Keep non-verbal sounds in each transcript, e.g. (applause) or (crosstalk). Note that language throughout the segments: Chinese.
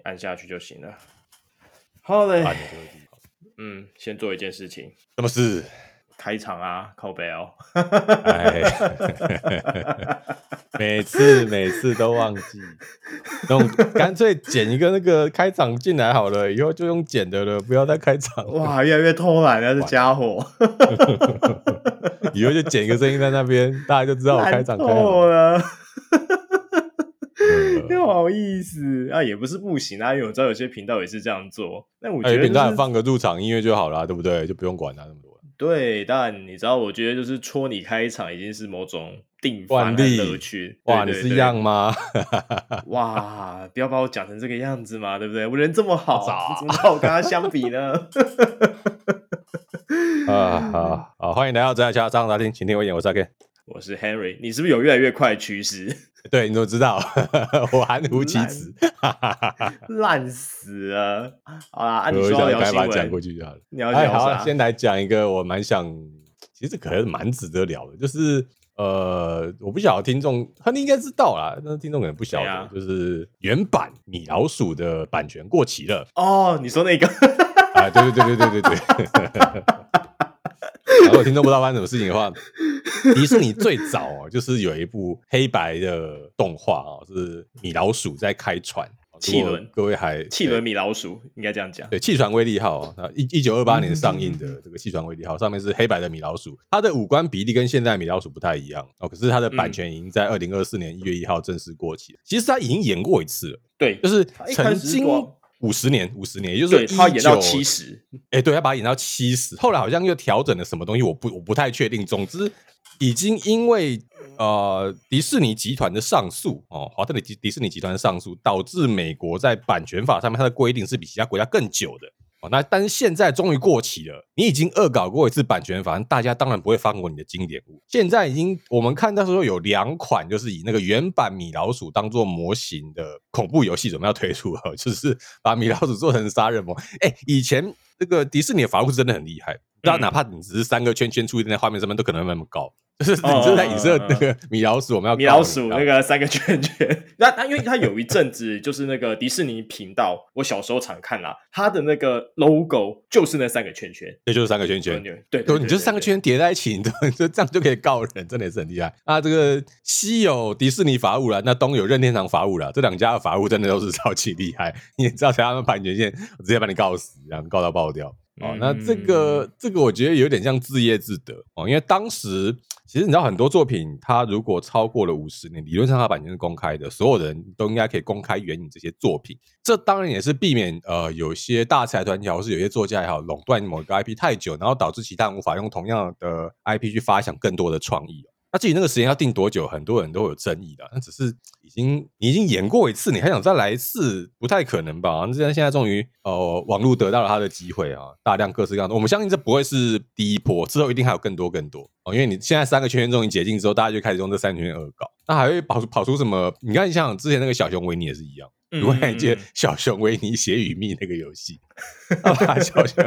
你按下去就行了。好嘞，嗯，先做一件事情，什么事？开场啊，靠背哦。哎，(laughs) 每次每次都忘记，那干脆剪一个那个开场进来好了，以后就用剪的了，不要再开场。哇，越来越偷懒了，这家伙。(laughs) 以后就剪一个声音在那边，大家就知道我开场开了。不好意思啊，也不是不行啊，因为我知道有些频道也是这样做。那我觉得频道放个入场音乐就好了，对不对？就不用管他那么多。对，但你知道，我觉得就是戳你开场已经是某种定番的乐趣。哇，你是一样吗？哇，不要把我讲成这个样子嘛，对不对？我人这么好，怎么跟我跟他相比呢？(laughs) 啊，好，好，欢迎来到真爱家张大听，请听我演，我是阿 Ken，我是 Henry，你是不是有越来越快的趋势？(laughs) 对，你怎么知道？(laughs) 我含糊其辞，(laughs) 烂死了。好啦，按、啊、你说要新闻讲过去就好了。你要讲啥？哎、好，先来讲一个我蛮想，其实可能蛮值得聊的，就是呃，我不晓得听众，他应该知道啦，但是听众可能不晓得，啊、就是原版米老鼠的版权过期了。哦，你说那个？啊，对对对对对对对。如果听众不知道发生什么事情的话，迪士尼最早啊，就是有一部黑白的动画啊，是米老鼠在开船，汽轮。各位还汽轮米老鼠应该这样讲。对，汽船威力号啊，一一九二八年上映的这个汽船威力号，上面是黑白的米老鼠，它的五官比例跟现在米老鼠不太一样哦。可是它的版权已经在二零二四年一月一号正式过期。其实它已经演过一次了，对，就是曾经。五十年，五十年，也就是对他演到七十，哎，对他把他演到七十，后来好像又调整了什么东西，我不我不太确定。总之，已经因为呃迪士尼集团的上诉哦，华特迪迪士尼集团的上诉，导致美国在版权法上面它的规定是比其他国家更久的。哦，那但是现在终于过期了。你已经恶搞过一次版权法，大家当然不会放过你的经典物。现在已经我们看到说有两款，就是以那个原版米老鼠当做模型的恐怖游戏准备要推出了，(laughs) 就是把米老鼠做成杀人魔。哎，以前这个迪士尼的法务是真的很厉害，大家哪怕你只是三个圈圈出现在画面上面，都可能那么高。就是你正在影射那个米老鼠，我们要米老鼠那个三个圈圈。那它因为他有一阵子就是那个迪士尼频道，我小时候常看啦，他的那个 logo 就是那三个圈圈，那，就是三个圈圈。对，你就三个圈叠在一起，你就这样就可以告人，真的也是很厉害。啊，这个西有迪士尼法务啦，那东有任天堂法务啦，这两家的法务真的都是 (laughs) 超级厉害。你也知道，他们版权线，我直接把你告死，然后告到爆掉。哦，那这个这个我觉得有点像自业自得哦，因为当时其实你知道很多作品，它如果超过了五十年，理论上它版权是公开的，所有人都应该可以公开援引这些作品。这当然也是避免呃有些大财团也好，或是有些作家也好，垄断某个 IP 太久，然后导致其他人无法用同样的 IP 去发想更多的创意。那至于那个时间要定多久，很多人都有争议的。那只是已经你已经演过一次，你还想再来一次，不太可能吧？那现在现在终于呃网络得到了他的机会啊，大量各式各样的。我们相信这不会是第一波，之后一定还有更多更多哦。因为你现在三个圈圈终于解禁之后，大家就开始用这三个圈圈恶搞，那还会跑出跑出什么？你看，你想想之前那个小熊维尼也是一样，如果你记得小熊维尼写与密那个游戏，(laughs) 小熊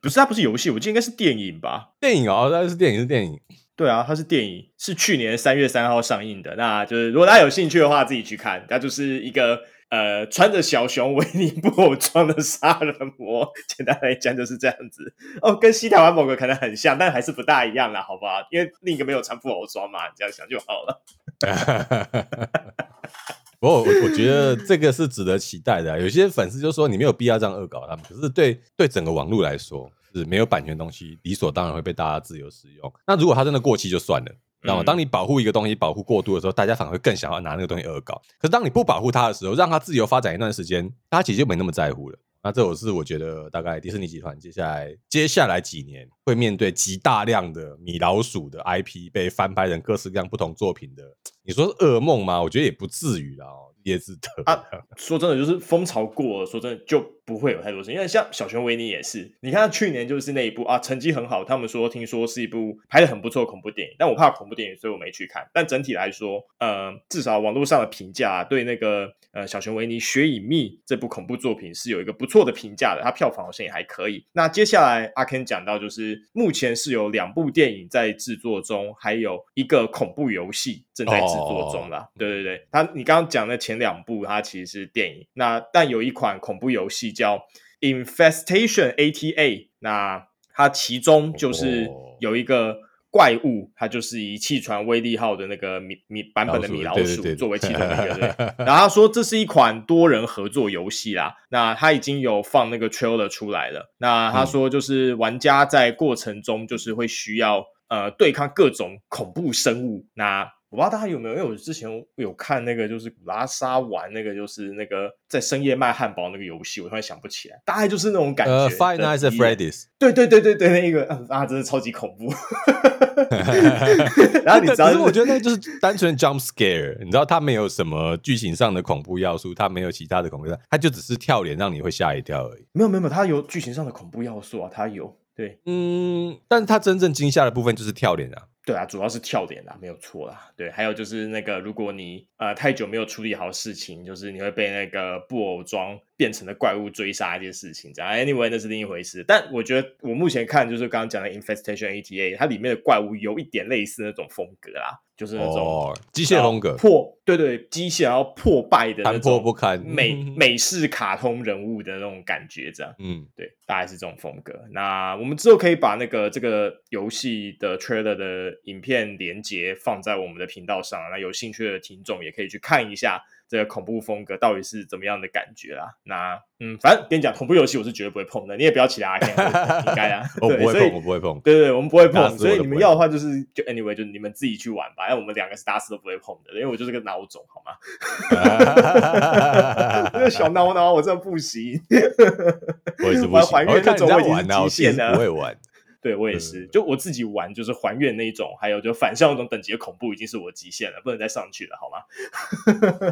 不是，它不是游戏，我记得应该是电影吧？电影哦，那是电影，是电影。对啊，它是电影，是去年三月三号上映的。那就是如果大家有兴趣的话，自己去看。它就是一个呃穿着小熊维尼布偶装的杀人魔。简单来讲就是这样子哦，跟西台湾某个可能很像，但还是不大一样啦，好不好？因为另一个没有穿布偶装嘛，你这样想就好了。(laughs) 不过我我觉得这个是值得期待的。有些粉丝就说你没有必要这样恶搞他们，可是对对整个网络来说。是没有版权的东西，理所当然会被大家自由使用。那如果它真的过期就算了，知道吗？当你保护一个东西保护过度的时候，大家反而会更想要拿那个东西恶搞。可是当你不保护它的时候，让它自由发展一段时间，大家其实就没那么在乎了。那这我是我觉得大概迪士尼集团接下来接下来几年会面对极大量的米老鼠的 IP 被翻拍成各式各样不同作品的，你说是噩梦吗？我觉得也不至于啦。叶子的啊，(laughs) 说真的，就是风潮过了，说真的就不会有太多事。因为像小熊维尼也是，你看他去年就是那一部啊，成绩很好，他们说听说是一部拍的很不错的恐怖电影，但我怕恐怖电影，所以我没去看。但整体来说，呃，至少网络上的评价对那个呃小熊维尼学与蜜这部恐怖作品是有一个不错的评价的，它票房好像也还可以。那接下来阿 Ken 讲到，就是目前是有两部电影在制作中，还有一个恐怖游戏正在制作中啦。哦、对对对，他你刚刚讲的前。前两部它其实是电影。那但有一款恐怖游戏叫 Infestation ATA，那它其中就是有一个。怪物，它就是以气船威力号的那个米米版本的米老鼠作为其中一个。对，(laughs) 然后他说这是一款多人合作游戏啦，那他已经有放那个 trailer 出来了。那他说就是玩家在过程中就是会需要呃对抗各种恐怖生物。那我不知道大家有没有，因为我之前有看那个，就是古拉沙玩那个，就是那个在深夜卖汉堡那个游戏，我突然想不起来，大概就是那种感觉。呃，Five Nights at Freddy's。对对对对对，那个啊，真的超级恐怖。(laughs) 然后你知道，可是我觉得那就是单纯 jump scare，你知道，它没有什么剧情上的恐怖要素，它没有其他的恐怖，它就只是跳脸让你会吓一跳而已。没有没有没有，它有剧情上的恐怖要素啊，它有。对，嗯，但是它真正惊吓的部分就是跳脸啊。对啊，主要是跳点啦，没有错啦。对，还有就是那个，如果你呃太久没有处理好事情，就是你会被那个布偶装变成了怪物追杀一件事情，这样。Anyway，那是另一回事。但我觉得我目前看就是刚刚讲的 Infestation ETA，它里面的怪物有一点类似那种风格啦。就是那种机械风格破，对对，机械然后破败的那种破不堪美 (laughs) 美式卡通人物的那种感觉，这样，嗯，对，大概是这种风格。那我们之后可以把那个这个游戏的 trailer 的影片连接放在我们的频道上，那有兴趣的听众也可以去看一下。这个恐怖风格到底是怎么样的感觉啦？那嗯，反正跟你讲，恐怖游戏我是绝对不会碰的，你也不要起来，应该啊，(laughs) 我不会碰，我不会碰。对对，我们不会碰，所以你们要的话就是就 anyway，就你们自己去玩吧。因为我们两个是打死都不会碰的，因为我就是个孬种，好吗？(laughs) 那个小孬孬，我真的不行。我也是不行，还原那种我已经极限了，不会玩。对，我也是，就我自己玩，就是还原那种，还有就反向那种等级的恐怖，已经是我极限了，不能再上去了，好吗？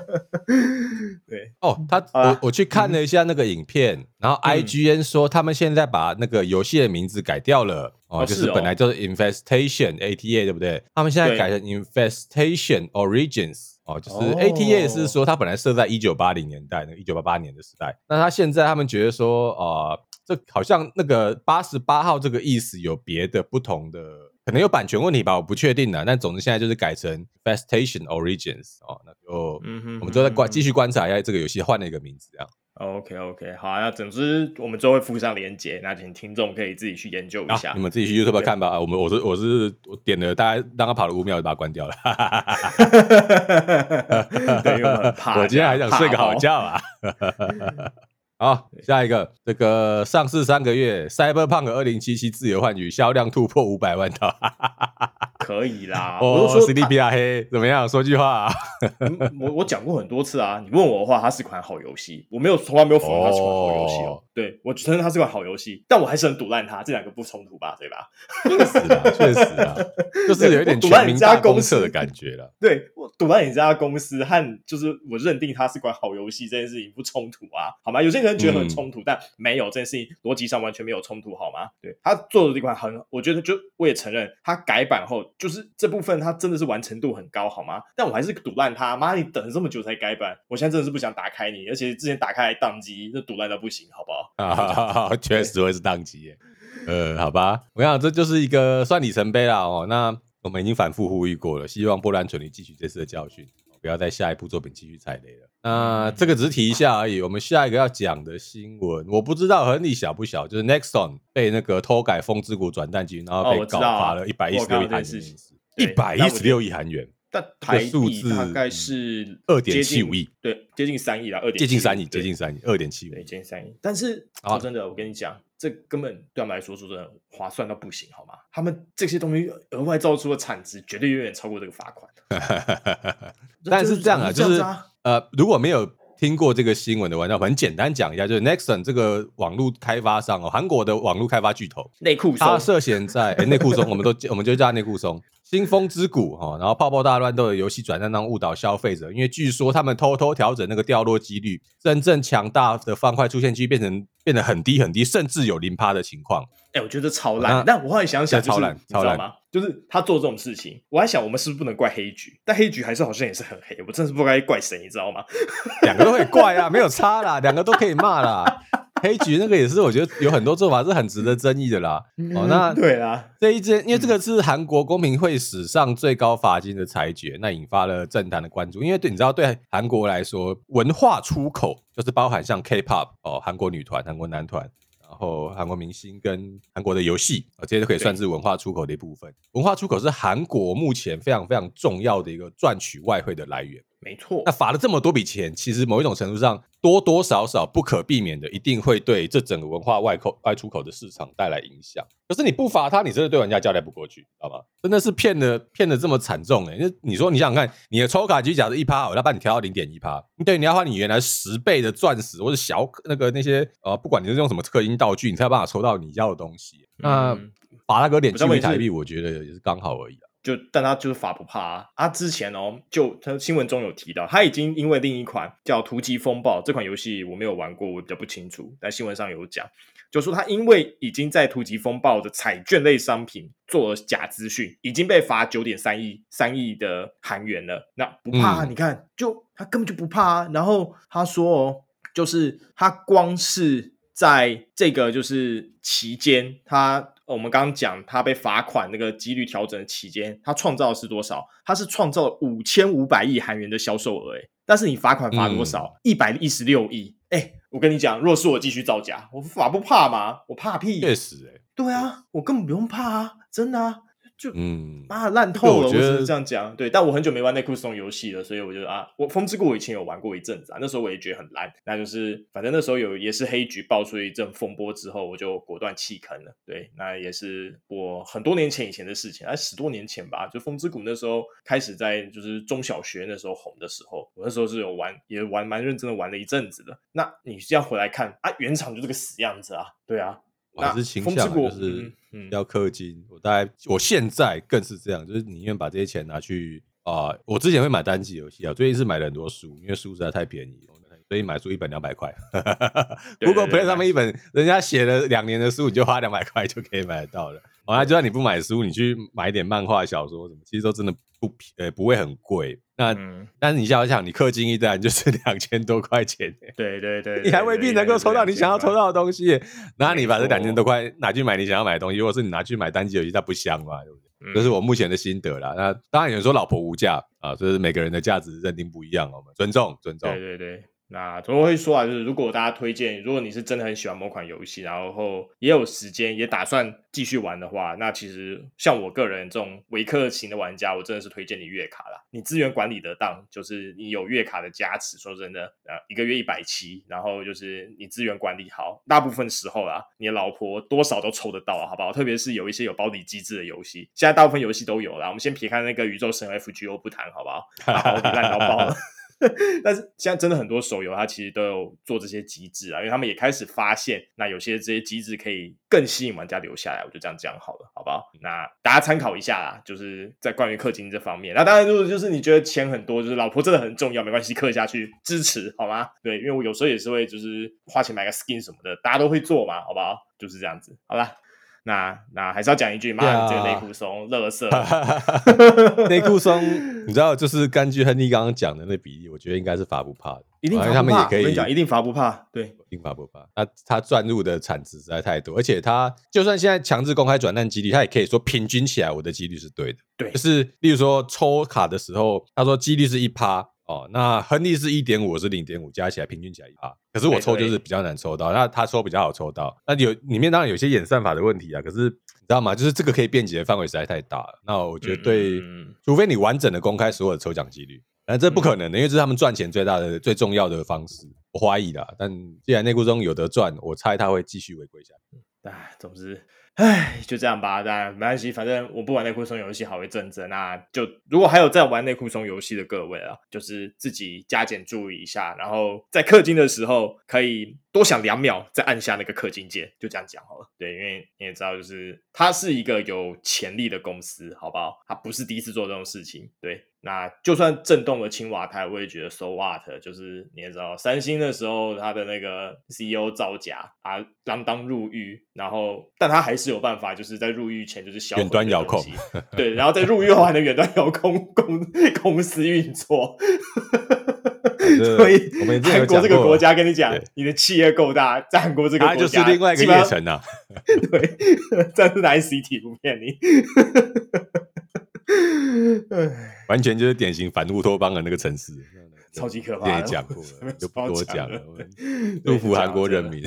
(laughs) 对，哦，他我我去看了一下那个影片，嗯、然后 IGN 说他们现在把那个游戏的名字改掉了，哦，哦就是本来就是 Infestation ATA，对不对？他们现在改成 Infestation Origins，哦，就是 ATA 是说它本来设在一九八零年代，那一九八八年的时代，那他现在他们觉得说，呃。这好像那个八十八号这个意思有别的不同的，可能有版权问题吧，我不确定的。但总之现在就是改成 Infestation Origins 哦，那就我们就再观继续观察一下这个游戏换了一个名字这样。OK OK，好，那总之我们之后会附上连接，那请听众可以自己去研究一下，啊、你们自己去 YouTube 看吧。对我们我是我是我点了大概让他跑了五秒就把它关掉了。(laughs) 对，因为我很怕，我今天还想睡个好觉啊。(laughs) (laughs) 好，下一个，这个上市三个月，Cyberpunk 二零七七自由幻曲销量突破五百万套，可以啦。我都说 CDPR 黑怎么样？说句话啊，我我讲过很多次啊。你问我的话，它是款好游戏，我没有从来没有否认它是款好游戏哦。对，我承认它是款好游戏，但我还是很赌烂它，这两个不冲突吧？对吧？确实啊，确实啊，(laughs) 就是有一点全民大公社的感觉了。对，我赌烂你这家公司和就是我认定它是款好游戏这件事情不冲突啊，好吗？有些人。觉得很冲突，嗯、但没有这件事情逻辑上完全没有冲突，好吗？对，他做的这款很，我觉得就我也承认，他改版后就是这部分他真的是完成度很高，好吗？但我还是赌烂他，妈，你等了这么久才改版，我现在真的是不想打开你，而且之前打开还宕机，那赌烂到不行，好不好？啊，(laughs) 确实会是宕机耶，(laughs) 呃，好吧，我想这就是一个算里程碑了哦。那我们已经反复呼吁过了，希望波兰蠢驴汲取这次的教训。不要在下一部作品继续踩雷了。那这个只是提一下而已。我们下一个要讲的新闻，我不知道亨利小不小，就是 Nexon 被那个偷改《风之谷》转蛋机，然后被告罚了一百一十六亿韩元，一百一十六亿韩元。但台币大概是二点七五亿，对，接近三亿了，二点接近三亿，接近三亿，二点七五，对，接近三亿。但是说真的，我跟你讲。这根本对他们来说说真的划算到不行，好吗？他们这些东西额外造出的产值绝对远远超过这个罚款。(laughs) 但是这样啊，就是呃，如果没有听过这个新闻的玩家，很简单讲一下，就是 Nexon 这个网络开发商哦，韩国的网络开发巨头，内裤松，他涉嫌在 (laughs) 哎内裤松，我们都我们就叫他内裤松。新风之谷哈，然后泡泡大乱斗的游戏转战当误导消费者，因为据说他们偷偷调整那个掉落几率，真正强大的方块出现几率变成变得很低很低，甚至有零趴的情况。哎、欸，我觉得超烂。那但我后来想想、就是，超烂，超烂吗？就是他做这种事情，我还想我们是不是不能怪黑局？但黑局还是好像也是很黑，我真的是不该怪谁，你知道吗？两个都可以怪啊，没有差啦，两个都可以骂啦。黑局那个也是，我觉得有很多做法是很值得争议的啦。哦，那对啦，这一件，因为这个是韩国公平会史上最高罚金的裁决，那引发了政坛的关注。因为对，你知道，对韩国来说，文化出口就是包含像 K-pop 哦，韩国女团、韩国男团。然后韩国明星跟韩国的游戏啊，这些都可以算是文化出口的一部分。文化出口是韩国目前非常非常重要的一个赚取外汇的来源。没错，那罚了这么多笔钱，其实某一种程度上多多少少不可避免的，一定会对这整个文化外口外出口的市场带来影响。可是你不罚他，你真的对玩家交代不过去，知道吗？真的是骗的骗的这么惨重哎！那你说你想想看，你的抽卡机假设一趴，我要把你调到零点一趴，对，你要花你原来十倍的钻石或者小那个那些呃，不管你是用什么氪金道具，你才有办法抽到你要的东西。那罚他个点几台币，我觉得也是刚好而已啊。就但他就是罚不怕啊！他之前哦，就他新闻中有提到，他已经因为另一款叫《突击风暴》这款游戏，我没有玩过，我比较不清楚。但新闻上有讲，就说他因为已经在《突击风暴》的彩券类商品做了假资讯，已经被罚九点三亿三亿的韩元了。那不怕啊？嗯、你看，就他根本就不怕啊！然后他说哦，就是他光是在这个就是期间，他。我们刚刚讲他被罚款那个几率调整的期间，他创造的是多少？他是创造了五千五百亿韩元的销售额，诶，但是你罚款罚多少？一百一十六亿，诶，我跟你讲，若是我继续造假，我法不怕吗？我怕屁！确实，诶，对啊，我根本不用怕啊，真的啊。就嗯，妈烂透了，我觉得是这样讲。对，但我很久没玩内裤松游戏了，所以我觉得啊，我风之谷我以前有玩过一阵子啊，那时候我也觉得很烂。那就是反正那时候有也是黑局爆出一阵风波之后，我就果断弃坑了。对，那也是我很多年前以前的事情，啊十多年前吧。就风之谷那时候开始在就是中小学那时候红的时候，我那时候是有玩，也玩蛮认真的玩了一阵子的。那你这样回来看啊，原厂就这个死样子啊，对啊。我还是倾向就是要氪金，我大概我现在更是这样，就是宁愿把这些钱拿去啊、呃，我之前会买单机游戏啊，最近是买了很多书，因为书实在太便宜，所以买书一本两百块。如果 (laughs) Play 上面一本人家写了两年的书，你就花两百块就可以买得到了。哦，那就算你不买书，你去买一点漫画、小说什么，其实都真的不便，呃，不会很贵。那，嗯、但是你想想，你氪金一单就是两千多块钱，对对对，你还未必能够抽到你想要抽到的东西。那你把这两千多块拿去买你想要买的东西，或者是你拿去买单机游戏，它不香吗？对不对？这、嗯、是我目前的心得啦。那当然有人说老婆无价啊，就是每个人的价值认定不一样，我们尊重尊重。对对对。那总会说啊，就是如果大家推荐，如果你是真的很喜欢某款游戏，然后也有时间，也打算继续玩的话，那其实像我个人这种维克型的玩家，我真的是推荐你月卡啦。你资源管理得当，就是你有月卡的加持。说真的，呃，一个月一百七，然后就是你资源管理好，大部分时候啦，你的老婆多少都抽得到，好不好？特别是有一些有保底机制的游戏，现在大部分游戏都有啦。我们先撇开那个宇宙神 FGO 不谈，好不好？(laughs) 保底烂到爆了。(laughs) 但是现在真的很多手游，它其实都有做这些机制啊，因为他们也开始发现，那有些这些机制可以更吸引玩家留下来。我就这样讲好了，好不好？那大家参考一下啦，就是在关于氪金这方面。那当然，如果就是你觉得钱很多，就是老婆真的很重要，没关系，氪下去支持好吗？对，因为我有时候也是会就是花钱买个 skin 什么的，大家都会做嘛，好不好？就是这样子，好吧。那那还是要讲一句，妈的，这个内裤松，乐色。内裤松，你知道，就是根据亨利刚刚讲的那比例，我觉得应该是罚不怕的，一定罚不怕。他们也可以讲，一定罚不怕，对，一定罚不怕。那他赚入的产值实在太多，而且他就算现在强制公开转蛋几率，他也可以说平均起来，我的几率是对的。对，就是例如说抽卡的时候，他说几率是一趴。哦，那亨利是一点五，我是零点五，加起来平均起来一趴。可是我抽就是比较难抽到，那他抽比较好抽到。那有里面当然有些演算法的问题啊，可是你知道吗？就是这个可以辩解的范围实在太大了。那我觉得对，嗯、除非你完整的公开所有的抽奖几率，但这不可能的，因为这是他们赚钱最大的、最重要的方式。我怀疑啦，但既然内裤中有得赚，我猜他会继续违规下去。哎，总之。唉，就这样吧，但没关系，反正我不玩内裤松游戏好一阵子，那就如果还有在玩内裤松游戏的各位啊，就是自己加减注意一下，然后在氪金的时候可以多想两秒，再按下那个氪金键，就这样讲好了。对，因为你也知道，就是它是一个有潜力的公司，好不好？它不是第一次做这种事情，对。那就算震动了青瓦台，我也觉得 so what，就是你也知道，三星的时候他的那个 CEO 造假啊，锒铛入狱，然后但他还是有办法，就是在入狱前就是小远端遥控，对，然后在入狱后还能远端遥控公公司运作。(laughs) 所以我们韩国这个国家跟你讲，你的企业够大，在韩国这个国家就是另外一个叶城啊。(laughs) 对，这是哪 CT 不骗你？完全就是典型反乌托邦的那个城市。超级可怕，也讲过了，就不多讲了。祝福韩国人民，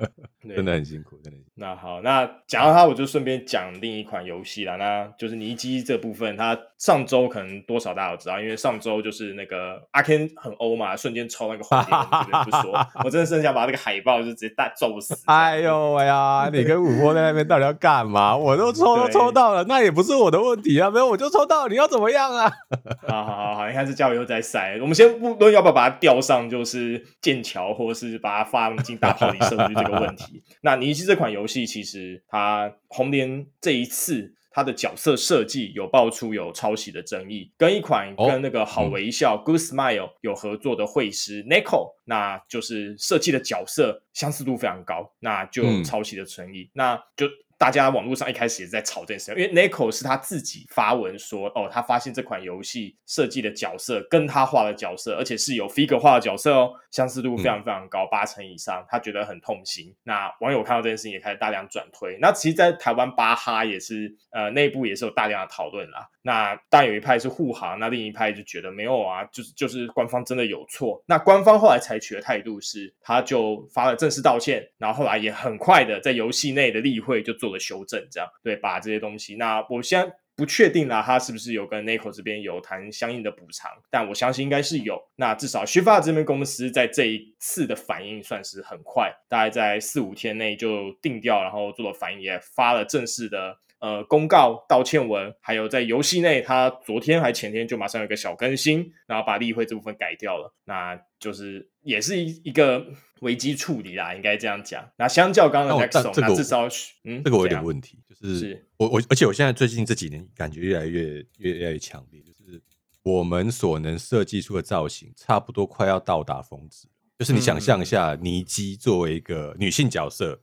(laughs) 真的很辛苦，真的。那好，那讲到它，我就顺便讲另一款游戏啦。那就是尼基这部分，它上周可能多少大家都知道，因为上周就是那个阿 Ken 很欧嘛，瞬间抽那个红点，不说，(laughs) 我真的是想把那个海报就直接大揍死。哎呦喂呀，你跟五波在那边到底要干嘛？我都抽都抽到了，那也不是我的问题啊，没有我就抽到，你要怎么样啊？(laughs) 好好好好，你看这家伙又在塞，我们先。不论要不要把它吊上，就是剑桥，或者是把它放进大炮里射出去这个问题。那尼基这款游戏，其实它红莲这一次它的角色设计有爆出有抄袭的争议，跟一款跟那个好微笑、哦嗯、Good Smile 有合作的绘师 Nico，那就是设计的角色相似度非常高，那就有抄袭的争议，嗯、那就。大家网络上一开始也在吵这件事，因为 Nico 是他自己发文说，哦，他发现这款游戏设计的角色跟他画的角色，而且是有 figure 画的角色哦，相似度非常非常高，八成以上，他觉得很痛心。那网友看到这件事情也开始大量转推。那其实，在台湾巴哈也是，呃，内部也是有大量的讨论啦。那当然有一派是护航，那另一派就觉得没有啊，就是就是官方真的有错。那官方后来采取的态度是，他就发了正式道歉，然后后来也很快的在游戏内的例会就做。了修正，这样对，把这些东西。那我现在不确定啦，他是不是有跟 Neko 这边有谈相应的补偿？但我相信应该是有。那至少 Shift 这边公司在这一次的反应算是很快，大概在四五天内就定调，然后做了反应，也发了正式的呃公告、道歉文，还有在游戏内，他昨天还前天就马上有一个小更新，然后把例会这部分改掉了。那就是也是一一个。危机处理啦，应该这样讲。那相较刚刚的 Nexo，那至少嗯，这个我有点问题，就是，是我我，而且我现在最近这几年感觉越来越越来越强烈，就是我们所能设计出的造型，差不多快要到达峰值。就是你想象一下，尼基作为一个女性角色，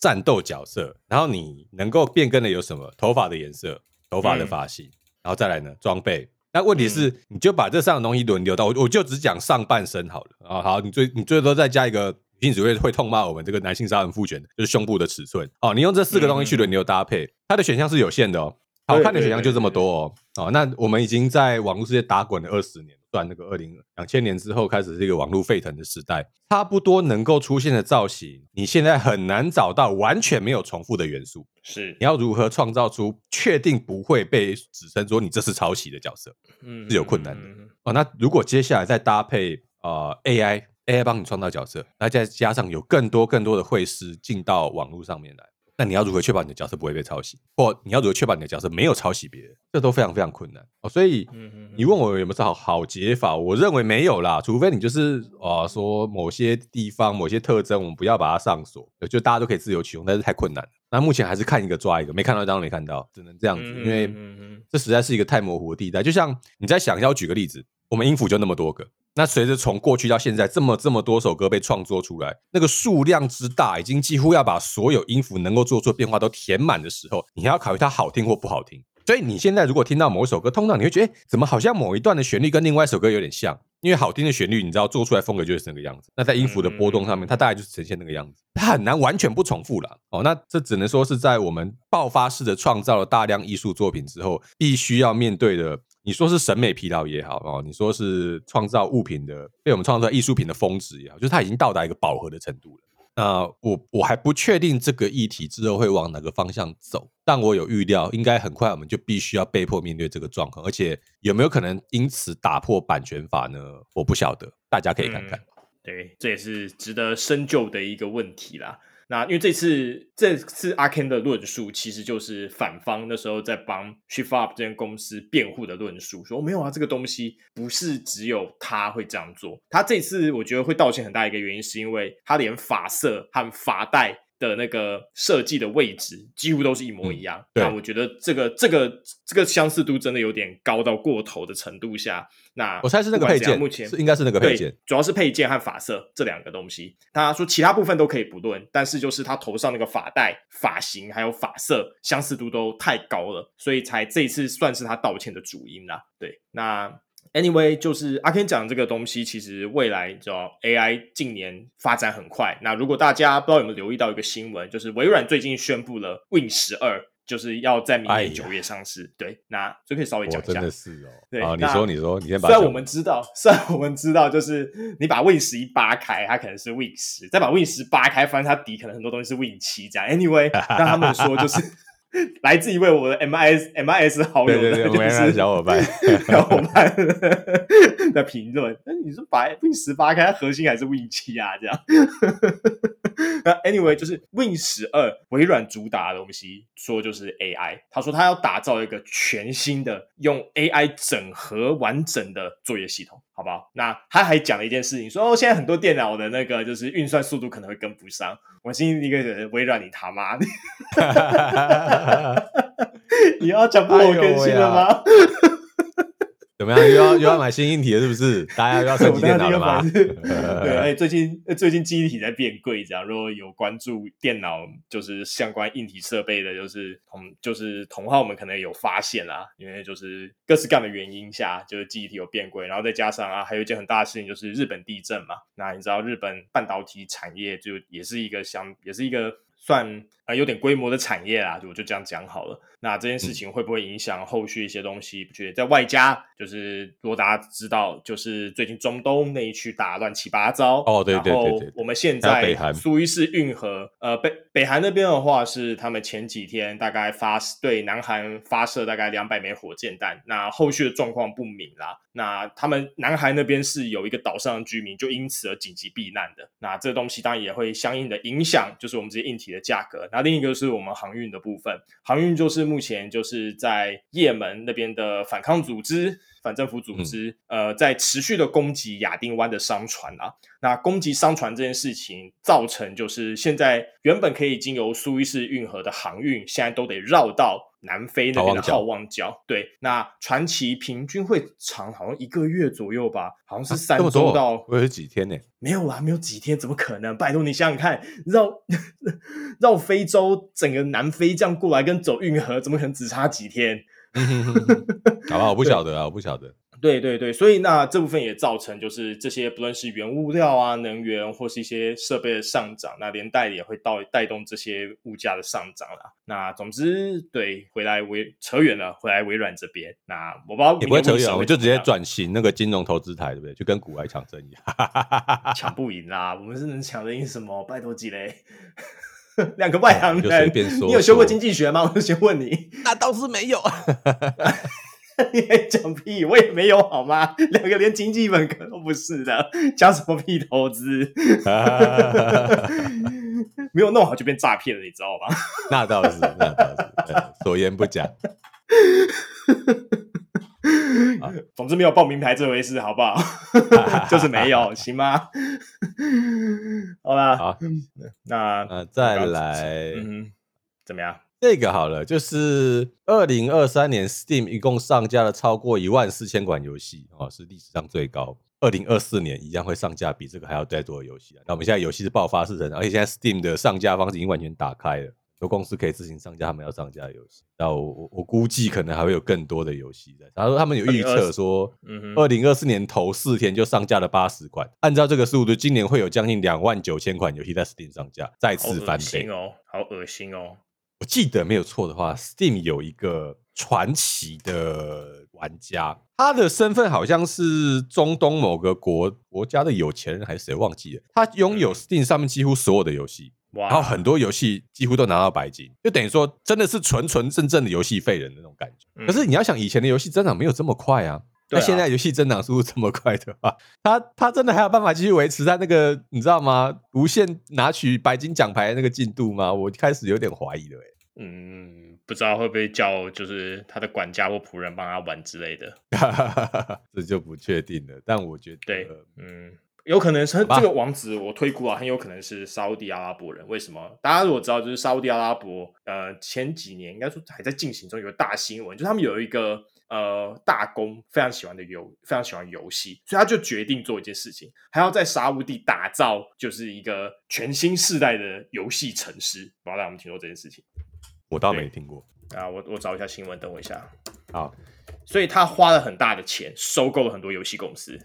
战斗角色，然后你能够变更的有什么？头发的颜色，头发的发型，嗯、然后再来呢，装备。那问题是，嗯、你就把这三样东西轮流到我，我就只讲上半身好了啊。好，你最你最多再加一个女性只会会痛骂我们这个男性杀人父权，就是胸部的尺寸哦。你用这四个东西去轮流搭配，嗯、它的选项是有限的哦。好看的选项就这么多哦。哦，那我们已经在网络世界打滚了二十年。算那个二零两千年之后开始是一个网络沸腾的时代，差不多能够出现的造型，你现在很难找到完全没有重复的元素。是，你要如何创造出确定不会被指称说你这是抄袭的角色？嗯，是有困难的。哦，那如果接下来再搭配呃 AI，AI 帮你创造角色，那再加上有更多更多的会师进到网络上面来。那你要如何确保你的角色不会被抄袭，或你要如何确保你的角色没有抄袭别人？这都非常非常困难哦。所以，你问我有没有好好解法？我认为没有啦，除非你就是啊、呃，说某些地方某些特征，我们不要把它上锁，就大家都可以自由取用，但是太困难。那目前还是看一个抓一个，没看到当然没看到，只能这样子，因为这实在是一个太模糊的地带。就像你在想，要举个例子，我们音符就那么多个。那随着从过去到现在这么这么多首歌被创作出来，那个数量之大，已经几乎要把所有音符能够做出的变化都填满的时候，你还要考虑它好听或不好听。所以你现在如果听到某一首歌，通常你会觉得，怎么好像某一段的旋律跟另外一首歌有点像？因为好听的旋律，你知道做出来风格就是那个样子。那在音符的波动上面，它大概就是呈现那个样子，它很难完全不重复了。哦，那这只能说是在我们爆发式的创造了大量艺术作品之后，必须要面对的。你说是审美疲劳也好哦，你说是创造物品的被我们创造艺术品的峰值也好，就是它已经到达一个饱和的程度了。那我我还不确定这个议题之后会往哪个方向走，但我有预料，应该很快我们就必须要被迫面对这个状况，而且有没有可能因此打破版权法呢？我不晓得，大家可以看看。嗯，对，这也是值得深究的一个问题啦。那因为这次这次阿 Ken 的论述，其实就是反方那时候在帮 Shift Up 这间公司辩护的论述，说没有啊，这个东西不是只有他会这样做。他这次我觉得会道歉很大一个原因，是因为他连发色和发带的那个设计的位置几乎都是一模一样。嗯、那我觉得这个这个这个相似度真的有点高到过头的程度下。那我猜是那个配件，目前是应该是那个配件，主要是配件和发色这两个东西。他说其他部分都可以不论，但是就是他头上那个发带、发型还有发色相似度都太高了，所以才这一次算是他道歉的主因啦。对，那 Anyway，就是阿 Ken 讲这个东西，其实未来知道 AI 近年发展很快。那如果大家不知道有没有留意到一个新闻，就是微软最近宣布了 Win 十二。就是要在明年九月上市，哎、对，那就可以稍微讲一下。真的是哦，对，啊、你说你说，你先把。虽然我们知道，(laughs) 虽然我们知道，就是你把 Win 十一扒开，它可能是 Win 十；再把 Win 十扒开，发现它底可能很多东西是 Win 七这样。Anyway，(laughs) 让他们说就是。(laughs) 来自一位我的 M I S M I S 好友的，对对对就是小伙伴 (laughs) 小伙伴 (laughs) 的评论。那你说把 Win 十八开，它核心还是 Win 七啊？这样。那 Anyway，就是 Win 十二，微软主打的东西，说就是 A I。他说他要打造一个全新的用 A I 整合完整的作业系统。好不好？那他还讲了一件事情，说哦，现在很多电脑的那个就是运算速度可能会跟不上。我心里一个人，微软你他妈的，(laughs) 你要讲不我更新了吗？怎么样？又要又要买新硬体了，是不是？(laughs) 大家又要升级电脑了吗？(laughs) 对，哎，最近最近记忆体在变贵，这样如果有关注电脑就是相关硬体设备的，就是同就是同号们可能有发现啦，因为就是各式各样的原因下，就是记忆体有变贵，然后再加上啊，还有一件很大的事情就是日本地震嘛。那你知道日本半导体产业就也是一个相也是一个。算呃有点规模的产业啦，就我就这样讲好了。那这件事情会不会影响后续一些东西？不觉得在外加就是如果大家知道，就是最近中东那一区打乱七八糟哦，对对对，对，然后我们现在苏伊士运河呃北北韩那边的话是他们前几天大概发对南韩发射大概两百枚火箭弹，那后续的状况不明啦。那他们南韩那边是有一个岛上的居民就因此而紧急避难的，那这东西当然也会相应的影响，就是我们这些硬体的价格。那另一个是我们航运的部分，航运就是目前就是在也门那边的反抗组织、反政府组织，嗯、呃，在持续的攻击亚丁湾的商船啊。那攻击商船这件事情，造成就是现在原本可以经由苏伊士运河的航运，现在都得绕到。南非那边的好望角，对，那船期平均会长，好像一个月左右吧，好像是三周到，会有几天呢？没有啦，没有几天，怎么可能？拜托你想想看，绕 (laughs) 绕非洲整个南非这样过来，跟走运河，怎么可能只差几天？(laughs) 好吧，我不晓得啊，我不晓得。对对对，所以那这部分也造成就是这些不论是原物料啊、能源或是一些设备的上涨，那连带也会到带动这些物价的上涨啦。那总之，对，回来微扯远了，回来微软这边，那我不知道也不会扯远，我就直接转型那个金融投资台，对不对？就跟股外抢生意，(laughs) 抢不赢啦，我们是能抢得赢什么？拜托几嘞？(laughs) 两个外行人，你有修过经济学吗？(laughs) 我就先问你，(laughs) 那倒是没有。你还讲屁？我也没有好吗？两个连经济本科都不是的，讲什么屁投资？没有弄好就变诈骗了，你知道吗？那倒是，那倒是，所言不假。(laughs) 总之没有报名牌这回事，好不好？(laughs) 就是没有，(laughs) 行吗？好啦，好，那那再来，嗯，怎么样？这个好了，就是二零二三年 Steam 一共上架了超过一万四千款游戏，哦，是历史上最高。二零二四年一样会上架比这个还要再多的游戏啊。那我们现在游戏是爆发式的，而且现在 Steam 的上架方式已经完全打开了，很多公司可以自行上架他们要上架的游戏。然后我我估计可能还会有更多的游戏在。然后他们有预测说，二零二四年头四天就上架了八十款，按照这个速度，今年会有将近两万九千款游戏在 Steam 上架，再次翻倍哦，好恶心哦。我记得没有错的话，Steam 有一个传奇的玩家，他的身份好像是中东某个国国家的有钱人还是谁忘记了。他拥有 Steam 上面几乎所有的游戏，嗯、然后很多游戏几乎都拿到白金，就等于说真的是纯纯正正的游戏废人的那种感觉。嗯、可是你要想，以前的游戏增长没有这么快啊。那现在游戏增长速度这么快的话，他他真的还有办法继续维持在那个你知道吗？无限拿取白金奖牌的那个进度吗？我开始有点怀疑了哎。嗯，不知道会不会叫就是他的管家或仆人帮他玩之类的，(laughs) 这就不确定了。但我觉得，对，嗯，有可能是这个王子，我推估啊，很有可能是沙乌地阿拉伯人。为什么？大家如果知道，就是沙乌地阿拉伯，呃，前几年应该说还在进行中，有个大新闻，就是他们有一个。呃，大公非常喜欢的游，非常喜欢游戏，所以他就决定做一件事情，还要在沙乌地打造就是一个全新世代的游戏城市。不知道大家有没有听说这件事情？我倒没听过啊。我我找一下新闻，等我一下。好，所以他花了很大的钱收购了很多游戏公司。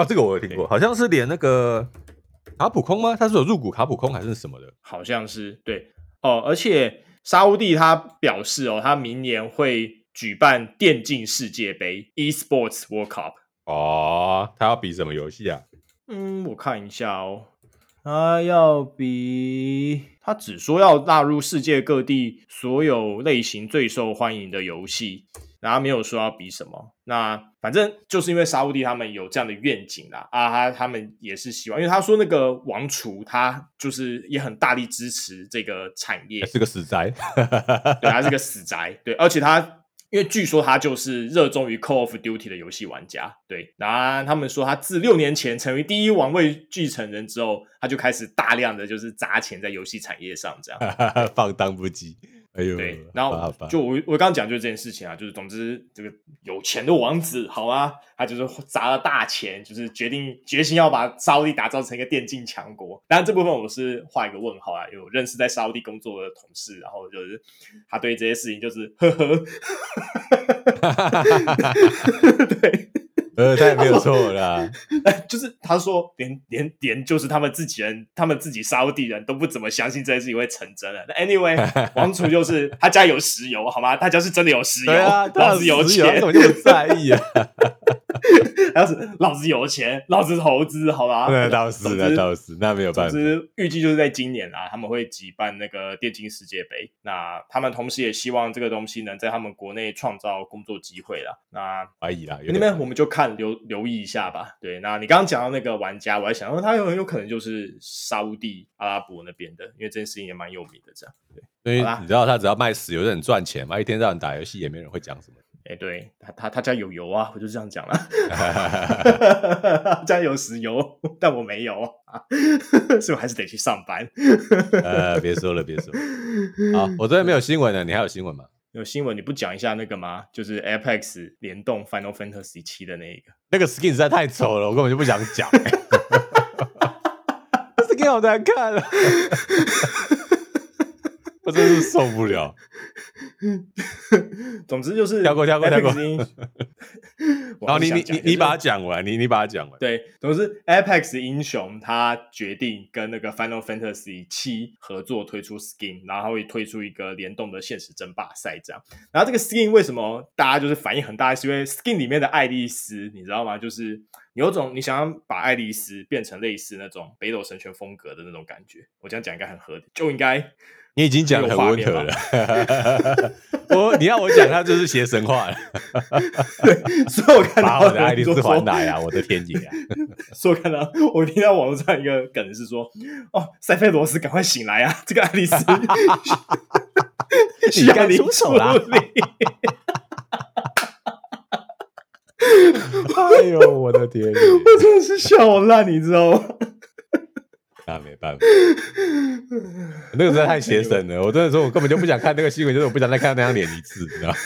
哦，这个我有听过，好像是连那个卡普空吗？他是有入股卡普空还是什么的？好像是对哦，而且沙乌地他表示哦，他明年会举办电竞世界杯 （eSports World Cup）。哦，他要比什么游戏啊？嗯，我看一下哦，他要比，他只说要纳入世界各地所有类型最受欢迎的游戏。然后没有说要比什么，那反正就是因为沙乌地他们有这样的愿景啦，啊，他他们也是希望，因为他说那个王储他就是也很大力支持这个产业，是个死宅，对，他是个死宅，对，而且他因为据说他就是热衷于 Call of Duty 的游戏玩家，对，然后他们说他自六年前成为第一王位继承人之后，他就开始大量的就是砸钱在游戏产业上，这样。(laughs) 放荡不羁。哎呦，对，然后就我我刚刚讲就是这件事情啊，就是总之这个有钱的王子，好啊，他就是砸了大钱，就是决定决心要把沙乌地打造成一个电竞强国。当然这部分我是画一个问号啊，因为我认识在沙乌地工作的同事，然后就是他对这些事情就是呵呵，(laughs) (laughs) 对。呃，(laughs) 他也没有错啦，(laughs) 就是他说连连连就是他们自己人，他们自己沙乌地人都不怎么相信这件事情会成真了。那 anyway，(laughs) 王储就是他家有石油，好吗？他家是真的有石油，啊、老子有钱，我就很在意啊。(laughs) 要是老子有钱，老子投资，好吧？那倒是，那倒是，那没有办法。总之，预计就是在今年啊，他们会举办那个电竞世界杯。那他们同时也希望这个东西能在他们国内创造工作机会啦。那怀疑啦，那边我们就看留留意一下吧。对，那你刚刚讲到那个玩家，我还想说他有很有可能就是沙乌地阿拉伯那边的，因为这件事情也蛮有名的。这样，对，所以你知道他只要卖石油就很赚钱嘛，一天到晚打游戏也没人会讲什么。哎、欸，对他，他他家有油啊，我就这样讲了。(laughs) 他家有石油，但我没有啊，(laughs) 所以我还是得去上班。呃，别说了，别说了。好，我这边没有新闻了，你还有新闻吗？(laughs) 有新闻，你不讲一下那个吗？就是 Apex 联动 Final Fantasy 七的那一个，那个 skin 实在太丑了，我根本就不想讲。skin 好难看了，我真是受不了。(laughs) 总之就是跳过跳过跳过。(laughs) 然后你你你你把它讲完，你你把它讲完。对，总之 Apex 英雄他决定跟那个 Final Fantasy 七合作推出 skin，然后他会推出一个联动的现实争霸赛这样。然后这个 skin 为什么大家就是反应很大？是因为 skin 里面的爱丽丝，你知道吗？就是有种你想要把爱丽丝变成类似那种北斗神拳风格的那种感觉。我这样讲应该很合理，就应该。你已经讲得很温和了，(laughs) 我你要我讲，他就是写神话了。(laughs) 对，所以我看到我的爱丽丝还奶啊，我的天爷啊！(laughs) 所以我看到我听到网络上一个梗是说：“哦，塞菲罗斯，赶快醒来啊！这个爱丽丝需要你出手啦！”哎呦，我的天爷！我真的是笑烂，你知道吗？那没办法，(laughs) 那个真的太邪神了。我真的说，我根本就不想看那个新闻，就是我不想再看到那张脸一次，你知道吗？(laughs)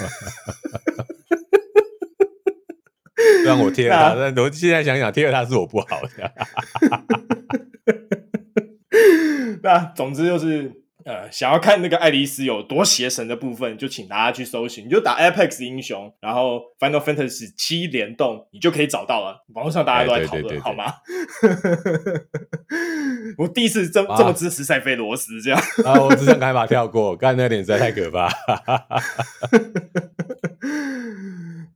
让我贴了他，但我现在想想，贴了他是我不好的。(laughs) 那总之就是。呃，想要看那个爱丽丝有多邪神的部分，就请大家去搜寻，你就打 Apex 英雄，然后 Final Fantasy 七联动，你就可以找到了。网络上大家都在讨论，好吗？(laughs) 我第一次这么、啊、这么支持塞菲罗斯，这样啊，我只想赶快把跳过，刚才那个脸实在太可怕。(laughs)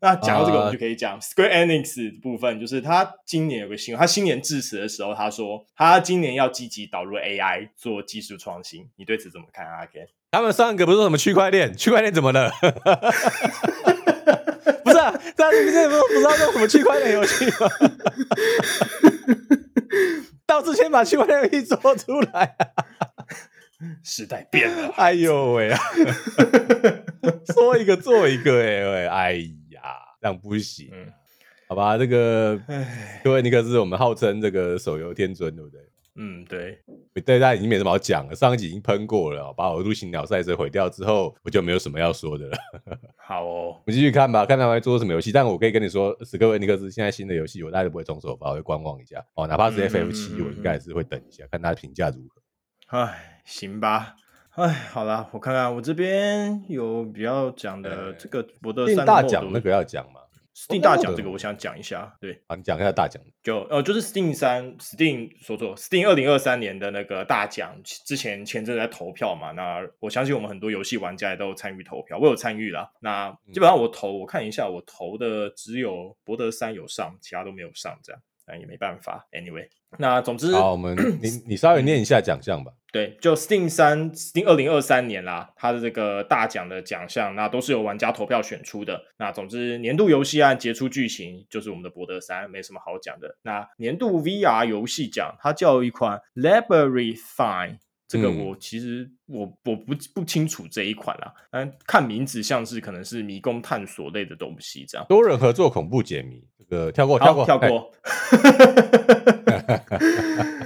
那讲到这个，我们就可以讲、uh, Square Enix 的部分，就是他今年有个新闻，他新年致辞的时候，他说他今年要积极导入 AI 做技术创新。你对此怎么看啊？Ken？他们上个不是说什么区块链？区块链怎么了？(laughs) 不是啊，大家不是不知道用什么区块链游戏吗？到之前把区块链游戏做出来、啊，(laughs) 时代变了。哎呦喂啊！(laughs) 说一个做一个、欸，哎喂，哎。不行，嗯、好吧？这个，因为尼克是我们号称这个手游天尊，对不对？嗯，对。对，大家已经没什么好讲了，上一集已经喷过了，把我陆行鸟赛车毁掉之后，我就没有什么要说的了。(laughs) 好哦，我们继续看吧，看他们会做什么游戏。但我可以跟你说，史克威尼克斯现在新的游戏，我大概都不会动手吧，我会观望一下。哦，哪怕是 FF 七，我应该还是会等一下，看他评价如何。哎，行吧。哎，好啦，我看看我这边有比较讲的这个我的三大奖那个要讲吗？Steam 大奖这个我想讲一下，对啊，你讲一下大奖。就呃，就是 Steam 三，Steam 说错，Steam 二零二三年的那个大奖，之前前阵在投票嘛，那我相信我们很多游戏玩家也都有参与投票，我有参与啦。那基本上我投，我看一下，我投的只有博德三有上，其他都没有上，这样，那也没办法。Anyway，那总之，好，我们你你稍微念一下奖项吧。对，就 Steam 三，Steam 二零二三年啦，它的这个大奖的奖项，那都是由玩家投票选出的。那总之，年度游戏案杰出剧情就是我们的博德三，没什么好讲的。那年度 VR 游戏奖，它叫一款 Labyrinthine，这个我其实我我不不清楚这一款啦，但看名字像是可能是迷宫探索类的东西这样。多人合作恐怖解谜，这个跳过跳过跳过。(laughs)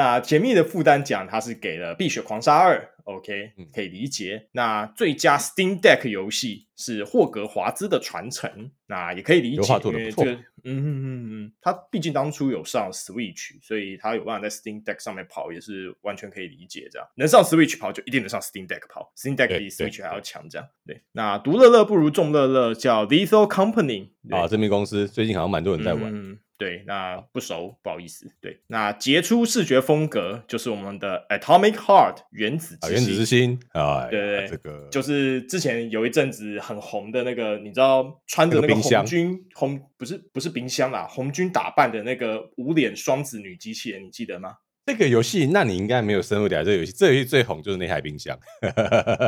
那解密的负担奖，它是给了《碧血狂杀二》，OK，可以理解。那最佳 Steam Deck 游戏是霍格华兹的传承，那也可以理解，因为这个，嗯嗯嗯嗯，它毕竟当初有上 Switch，所以它有办法在 Steam Deck 上面跑，也是完全可以理解。这样能上 Switch 跑，就一定能上 Steam Deck 跑，Steam Deck 比 Switch 还要强。这样对，对。那独乐乐不如众乐乐，叫 Lethal Company 啊，这名公司最近好像蛮多人在玩。嗯对，那不熟，不好意思。对，那杰出视觉风格就是我们的 Atomic Heart 原子之心。原子之心啊，对对，这个就是之前有一阵子很红的那个，你知道穿着那个红军红不是不是冰箱啦，红军打扮的那个无脸双子女机器人，你记得吗？这个游戏，那你应该没有深入了解这个游戏。这个游戏最红就是那台冰箱。